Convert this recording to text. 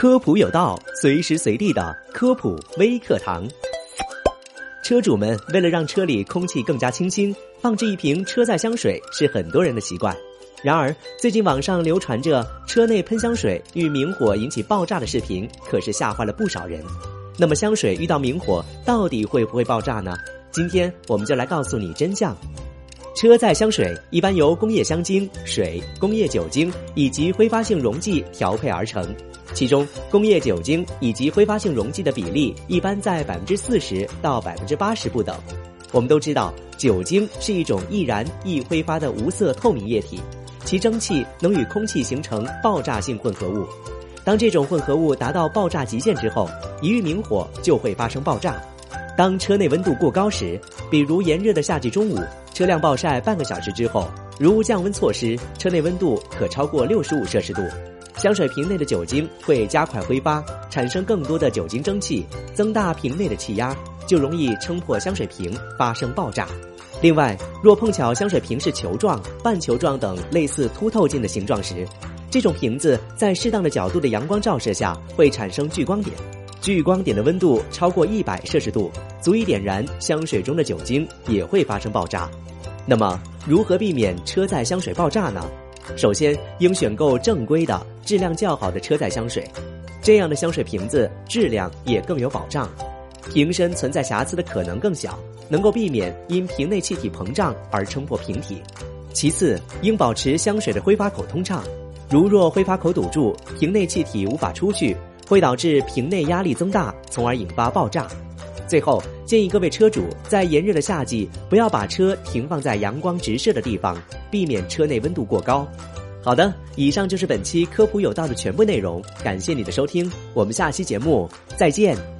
科普有道，随时随地的科普微课堂。车主们为了让车里空气更加清新，放置一瓶车载香水是很多人的习惯。然而，最近网上流传着车内喷香水遇明火引起爆炸的视频，可是吓坏了不少人。那么，香水遇到明火到底会不会爆炸呢？今天我们就来告诉你真相。车载香水一般由工业香精、水、工业酒精以及挥发性溶剂调配而成，其中工业酒精以及挥发性溶剂的比例一般在百分之四十到百分之八十不等。我们都知道，酒精是一种易燃易挥发的无色透明液体，其蒸汽能与空气形成爆炸性混合物。当这种混合物达到爆炸极限之后，一遇明火就会发生爆炸。当车内温度过高时，比如炎热的夏季中午，车辆暴晒半个小时之后，如无降温措施，车内温度可超过六十五摄氏度，香水瓶内的酒精会加快挥发，产生更多的酒精蒸汽，增大瓶内的气压，就容易撑破香水瓶，发生爆炸。另外，若碰巧香水瓶是球状、半球状等类似凸透镜的形状时，这种瓶子在适当的角度的阳光照射下，会产生聚光点。聚光点的温度超过一百摄氏度，足以点燃香水中的酒精，也会发生爆炸。那么，如何避免车载香水爆炸呢？首先，应选购正规的、质量较好的车载香水，这样的香水瓶子质量也更有保障，瓶身存在瑕疵的可能更小，能够避免因瓶内气体膨胀而撑破瓶体。其次，应保持香水的挥发口通畅，如若挥发口堵住，瓶内气体无法出去。会导致瓶内压力增大，从而引发爆炸。最后，建议各位车主在炎热的夏季不要把车停放在阳光直射的地方，避免车内温度过高。好的，以上就是本期科普有道的全部内容，感谢你的收听，我们下期节目再见。